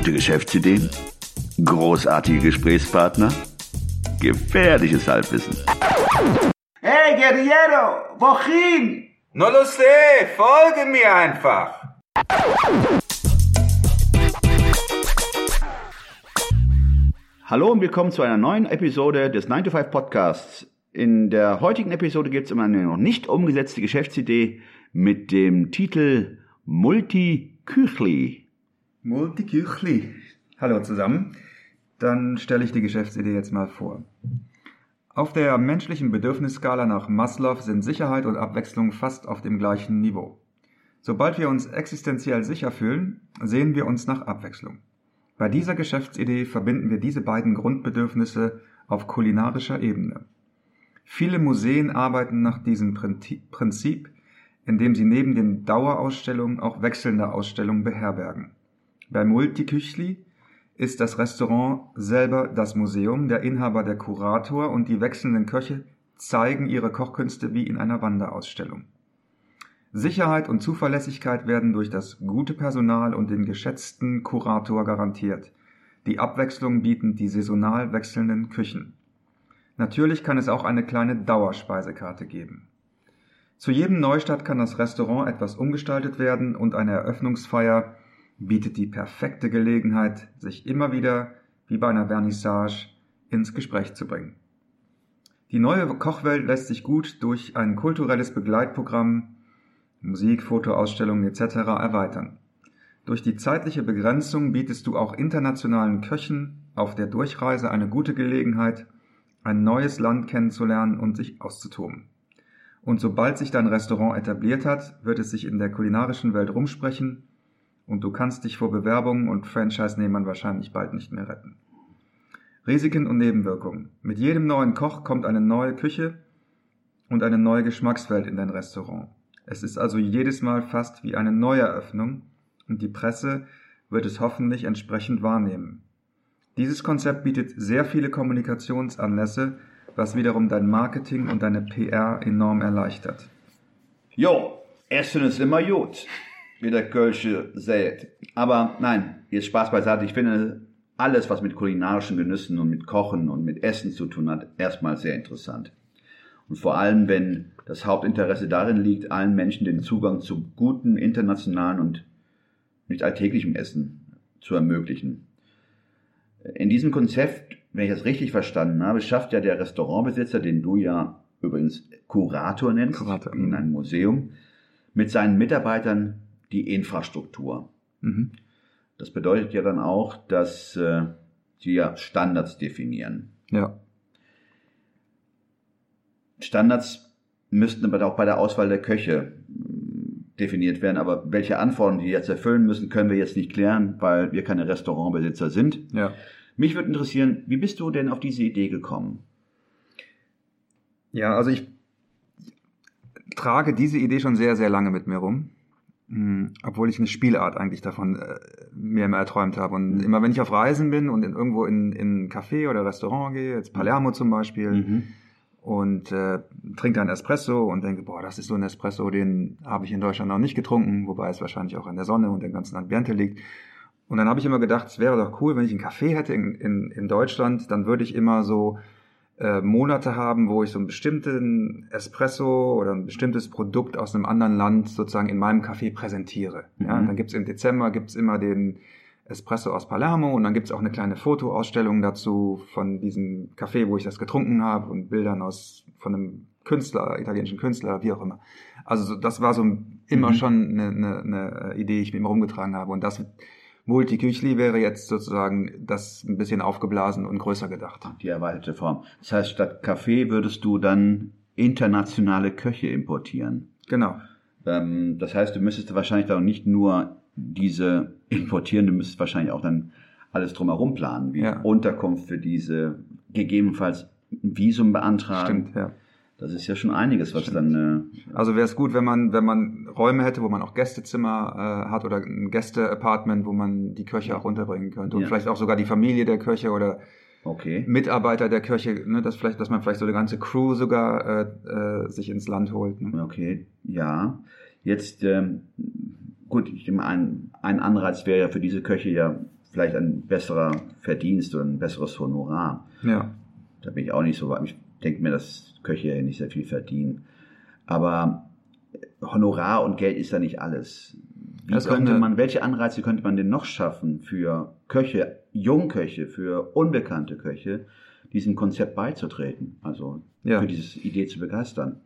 Gute Geschäftsideen? Großartige Gesprächspartner? Gefährliches Halbwissen. Hey Guerriero, wohin? No lo sé, folge mir einfach. Hallo und willkommen zu einer neuen Episode des 9 to 5 Podcasts. In der heutigen Episode geht es um eine noch nicht umgesetzte Geschäftsidee mit dem Titel Multi-Küchli. Multiküchli. Hallo zusammen. Dann stelle ich die Geschäftsidee jetzt mal vor. Auf der menschlichen Bedürfnisskala nach Maslow sind Sicherheit und Abwechslung fast auf dem gleichen Niveau. Sobald wir uns existenziell sicher fühlen, sehen wir uns nach Abwechslung. Bei dieser Geschäftsidee verbinden wir diese beiden Grundbedürfnisse auf kulinarischer Ebene. Viele Museen arbeiten nach diesem Prinzip, indem sie neben den Dauerausstellungen auch wechselnde Ausstellungen beherbergen. Bei Multiküchli ist das Restaurant selber das Museum, der Inhaber der Kurator und die wechselnden Köche zeigen ihre Kochkünste wie in einer Wanderausstellung. Sicherheit und Zuverlässigkeit werden durch das gute Personal und den geschätzten Kurator garantiert. Die Abwechslung bieten die saisonal wechselnden Küchen. Natürlich kann es auch eine kleine Dauerspeisekarte geben. Zu jedem Neustart kann das Restaurant etwas umgestaltet werden und eine Eröffnungsfeier bietet die perfekte Gelegenheit, sich immer wieder, wie bei einer Vernissage, ins Gespräch zu bringen. Die neue Kochwelt lässt sich gut durch ein kulturelles Begleitprogramm, Musik, Fotoausstellungen etc. erweitern. Durch die zeitliche Begrenzung bietest du auch internationalen Köchen auf der Durchreise eine gute Gelegenheit, ein neues Land kennenzulernen und sich auszutoben. Und sobald sich dein Restaurant etabliert hat, wird es sich in der kulinarischen Welt rumsprechen und du kannst dich vor Bewerbungen und Franchise-Nehmern wahrscheinlich bald nicht mehr retten. Risiken und Nebenwirkungen. Mit jedem neuen Koch kommt eine neue Küche und eine neue Geschmackswelt in dein Restaurant. Es ist also jedes Mal fast wie eine Neueröffnung und die Presse wird es hoffentlich entsprechend wahrnehmen. Dieses Konzept bietet sehr viele Kommunikationsanlässe, was wiederum dein Marketing und deine PR enorm erleichtert. Jo, Essen ist immer gut wie der Kölsche sät. Aber nein, jetzt Spaß beiseite. Ich finde alles, was mit kulinarischen Genüssen und mit Kochen und mit Essen zu tun hat, erstmal sehr interessant. Und vor allem, wenn das Hauptinteresse darin liegt, allen Menschen den Zugang zu gutem internationalen und nicht alltäglichem Essen zu ermöglichen. In diesem Konzept, wenn ich das richtig verstanden habe, schafft ja der Restaurantbesitzer, den du ja übrigens Kurator nennst, Kurator. in einem Museum, mit seinen Mitarbeitern die Infrastruktur. Mhm. Das bedeutet ja dann auch, dass äh, sie ja Standards definieren. Ja. Standards müssten aber auch bei der Auswahl der Köche hm, definiert werden. Aber welche Anforderungen die jetzt erfüllen müssen, können wir jetzt nicht klären, weil wir keine Restaurantbesitzer sind. Ja. Mich würde interessieren, wie bist du denn auf diese Idee gekommen? Ja, also ich trage diese Idee schon sehr, sehr lange mit mir rum. Hm, obwohl ich eine Spielart eigentlich davon äh, mir immer erträumt habe. Und mhm. immer wenn ich auf Reisen bin und in, irgendwo in, in ein Café oder Restaurant gehe, jetzt Palermo zum Beispiel, mhm. und äh, trinke einen Espresso und denke, boah, das ist so ein Espresso, den habe ich in Deutschland noch nicht getrunken, wobei es wahrscheinlich auch an der Sonne und dem ganzen Ambiente liegt. Und dann habe ich immer gedacht, es wäre doch cool, wenn ich einen Café hätte in, in, in Deutschland, dann würde ich immer so äh, Monate haben, wo ich so einen bestimmten Espresso oder ein bestimmtes Produkt aus einem anderen Land sozusagen in meinem Café präsentiere. Mhm. Ja, dann gibt's im Dezember gibt's immer den Espresso aus Palermo und dann gibt's auch eine kleine Fotoausstellung dazu von diesem Café, wo ich das getrunken habe und Bildern aus von einem Künstler, italienischen Künstler, wie auch immer. Also das war so immer mhm. schon eine, eine, eine Idee, die ich mir rumgetragen habe und das Multiküchli wäre jetzt sozusagen das ein bisschen aufgeblasen und größer gedacht. Die erweiterte Form. Das heißt, statt Kaffee würdest du dann internationale Köche importieren. Genau. Ähm, das heißt, du müsstest wahrscheinlich dann nicht nur diese importieren, du müsstest wahrscheinlich auch dann alles drumherum planen, wie ja. Unterkunft für diese, gegebenenfalls ein Visum beantragen. Stimmt, ja. Das ist ja schon einiges, was Stimmt. dann. Äh, also wäre es gut, wenn man, wenn man Räume hätte, wo man auch Gästezimmer äh, hat oder ein Gästeapartment, wo man die Köche auch unterbringen könnte und ja. vielleicht auch sogar die Familie der Köche oder okay. Mitarbeiter der Köche, ne, dass vielleicht, dass man vielleicht so eine ganze Crew sogar äh, äh, sich ins Land holt. Ne? Okay, ja. Jetzt ähm, gut, ich nehme ein, ein Anreiz wäre ja für diese Köche ja vielleicht ein besserer Verdienst oder ein besseres Honorar. Ja. Da bin ich auch nicht so weit. Ich denke mir, dass Köche ja nicht sehr viel verdienen. Aber Honorar und Geld ist ja nicht alles. Wie Das könnte man, welche Anreize könnte man denn noch schaffen für Köche, Jungköche, für unbekannte Köche, diesem Konzept beizutreten? Also Ja. für diese Idee zu begeistern.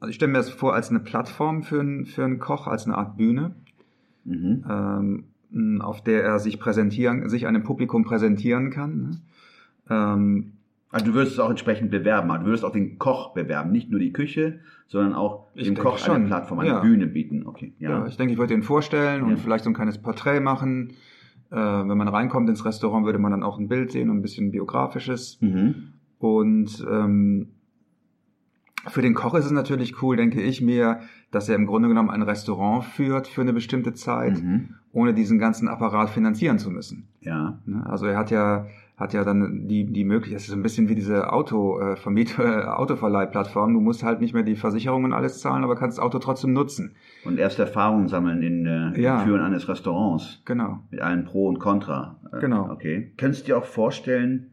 Also ich stelle mir das vor als eine Plattform für einen, für einen Koch, als eine Art Bühne, Mhm. ähm, auf der er sich präsentieren, sich einem Publikum präsentieren kann. Ne? Ähm, Also du würdest es auch entsprechend bewerben. Also du würdest auch den Koch bewerben, nicht nur die Küche, sondern auch Ich dem Koch schon. eine Plattform, eine Ja. Bühne bieten. Okay, ja. ja. ich denke, ich würde ihn vorstellen und Ja. vielleicht so ein kleines Porträt machen. Äh, wenn man reinkommt ins Restaurant, würde man dann auch ein Bild sehen und ein bisschen biografisches. Mhm. Und ähm, für den Koch ist es natürlich cool, denke ich mir, dass er im Grunde genommen ein Restaurant führt für eine bestimmte Zeit, Mhm. ohne diesen ganzen Apparat finanzieren zu müssen. Ja. Ne? Also er hat ja hat ja dann die die Möglichkeit, es ist so ein bisschen wie diese Auto äh, Vermiet äh, Autoverleihplattform. Du musst halt nicht mehr die Versicherungen alles zahlen, aber kannst das Auto trotzdem nutzen. Und erst Erfahrungen sammeln in äh, Ja. im Führen eines Restaurants. Genau. Mit allen Pro und Contra. Äh, Genau. Okay. Könntest du dir auch vorstellen,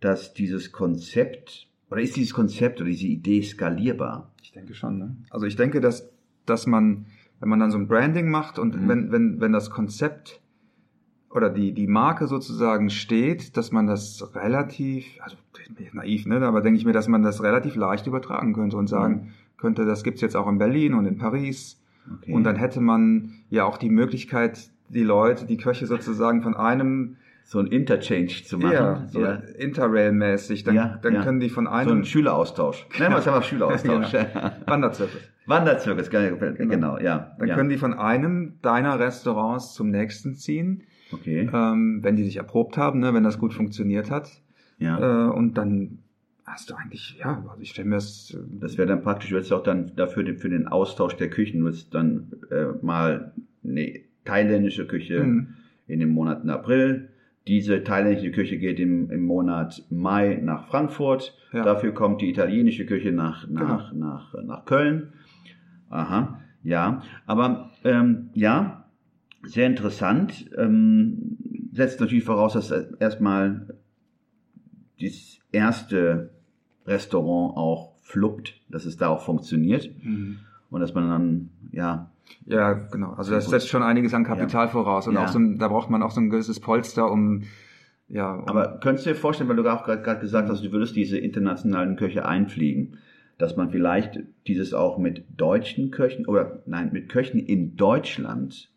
dass dieses Konzept, oder ist dieses Konzept oder diese Idee skalierbar? Ich denke schon. Ne? Also ich denke, dass dass man wenn man dann so ein Branding macht und Mhm. wenn wenn wenn das Konzept oder die die Marke sozusagen steht, dass man das relativ also naiv, ne, aber denke ich mir, dass man das relativ leicht übertragen könnte und sagen Mhm. könnte, das gibt's jetzt auch in Berlin und in Paris. Okay. Und dann hätte man ja auch die Möglichkeit, die Leute, die Köche sozusagen von einem so ein Interchange zu machen. ja, so ja. Interrail-mäßig, dann, Ja, dann ja. können die von So einem ein Schüleraustausch. Nennen wir es einfach Schüleraustausch. Wanderzirkus. Wanderzirkus, genau, ja. Dann ja. können die von einem deiner Restaurants zum nächsten ziehen, Okay, ähm, wenn die sich erprobt haben, ne, wenn das gut funktioniert hat. ja. Äh, und dann hast du eigentlich, ja, also ich stelle mir das, äh, Das wäre dann praktisch, du würdest auch dann dafür den, für den Austausch der Küchen, du würdest dann äh, mal eine thailändische Küche Mhm. in dem Monat April. Diese thailändische Küche geht im, im Monat Mai nach Frankfurt. Ja. Dafür kommt die italienische Küche nach, nach, nach, nach Köln. Aha, ja. Aber ähm, ja, sehr interessant. Ähm, setzt natürlich voraus, dass erstmal das erste Restaurant auch fluppt, dass es da auch funktioniert und dass man dann, ja, ja, genau. Also das setzt schon einiges an Kapital voraus und Ja. auch so ein, da braucht man auch so ein gewisses Polster, um, ja, um, aber könntest du dir vorstellen, weil du auch gerade gerade gesagt hast, du würdest diese internationalen Köche einfliegen, dass man vielleicht dieses auch mit deutschen Köchen oder nein, mit Köchen in Deutschland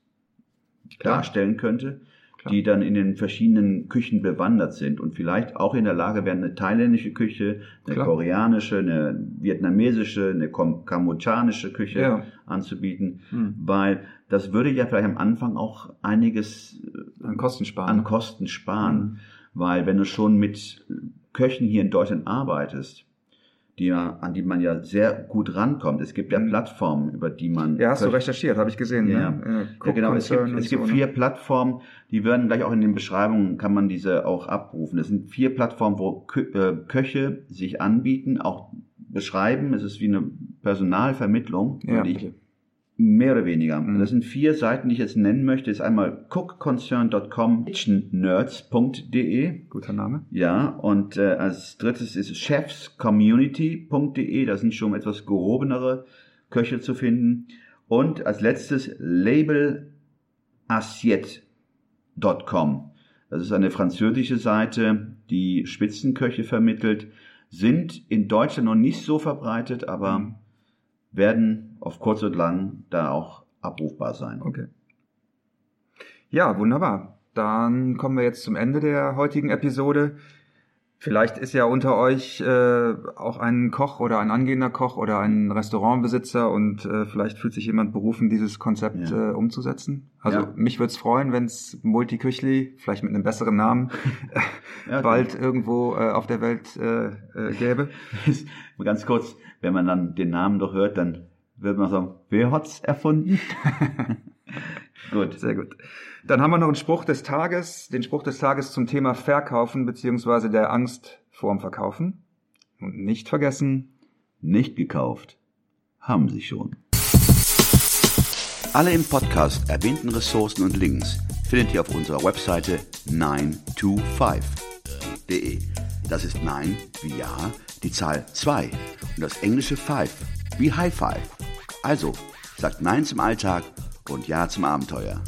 Klar. darstellen könnte, Klar. die dann in den verschiedenen Küchen bewandert sind und vielleicht auch in der Lage wären, eine thailändische Küche, eine Klar. koreanische, eine vietnamesische, eine kambodschanische Küche Ja. anzubieten, Hm. weil das würde ja vielleicht am Anfang auch einiges äh, an Kosten sparen. an Kosten sparen, Mhm. weil wenn du schon mit Köchen hier in Deutschland arbeitest, die ja, an die man ja sehr gut rankommt. Es gibt ja Mhm. Plattformen, über die man ja, hast du recherchiert, habe ich gesehen. Ja. Ne? Ja, Cook genau. Es gibt, es gibt so, vier ne? Plattformen, die werden gleich auch in den Beschreibungen, kann man diese auch abrufen. Das sind vier Plattformen, wo Kö äh, Köche sich anbieten, auch beschreiben. Es ist wie eine Personalvermittlung, Ja, würde ich. Mehr oder weniger. Mhm. Das sind vier Seiten, die ich jetzt nennen möchte. Ist einmal cookconcern.com, kitchennerds.de, Guter Name. ja, und äh, als drittes ist chefscommunity.de, da sind schon etwas gehobenere Köche zu finden. Und als letztes labelassiette.com. Das ist eine französische Seite, die Spitzenköche vermittelt, sind in Deutschland noch nicht so verbreitet, aber Mhm. Werden auf kurz und lang da auch abrufbar sein. Okay. Ja, wunderbar. Dann kommen wir jetzt zum Ende der heutigen Episode. Vielleicht ist ja unter euch äh, auch ein Koch oder ein angehender Koch oder ein Restaurantbesitzer und äh, vielleicht fühlt sich jemand berufen, dieses Konzept Ja. äh, umzusetzen. Also Ja. mich würde es freuen, wenn es Multiküchli, vielleicht mit einem besseren Namen, Ja, okay. bald irgendwo äh, auf der Welt äh, äh, gäbe. Ganz kurz, wenn man dann den Namen doch hört, dann wird man sagen, wer hat's erfunden? Gut. Sehr gut. Dann haben wir noch einen Spruch des Tages, den Spruch des Tages zum Thema Verkaufen beziehungsweise der Angst vorm Verkaufen. Und nicht vergessen, Nicht gekauft. Haben Sie schon. Alle im Podcast erwähnten Ressourcen und Links findet ihr auf unserer Webseite 925.de. Das ist 9 wie Ja, die Zahl 2 und das englische 5 wie High Five. Also, sagt Nein zum Alltag und Ja zum Abenteuer.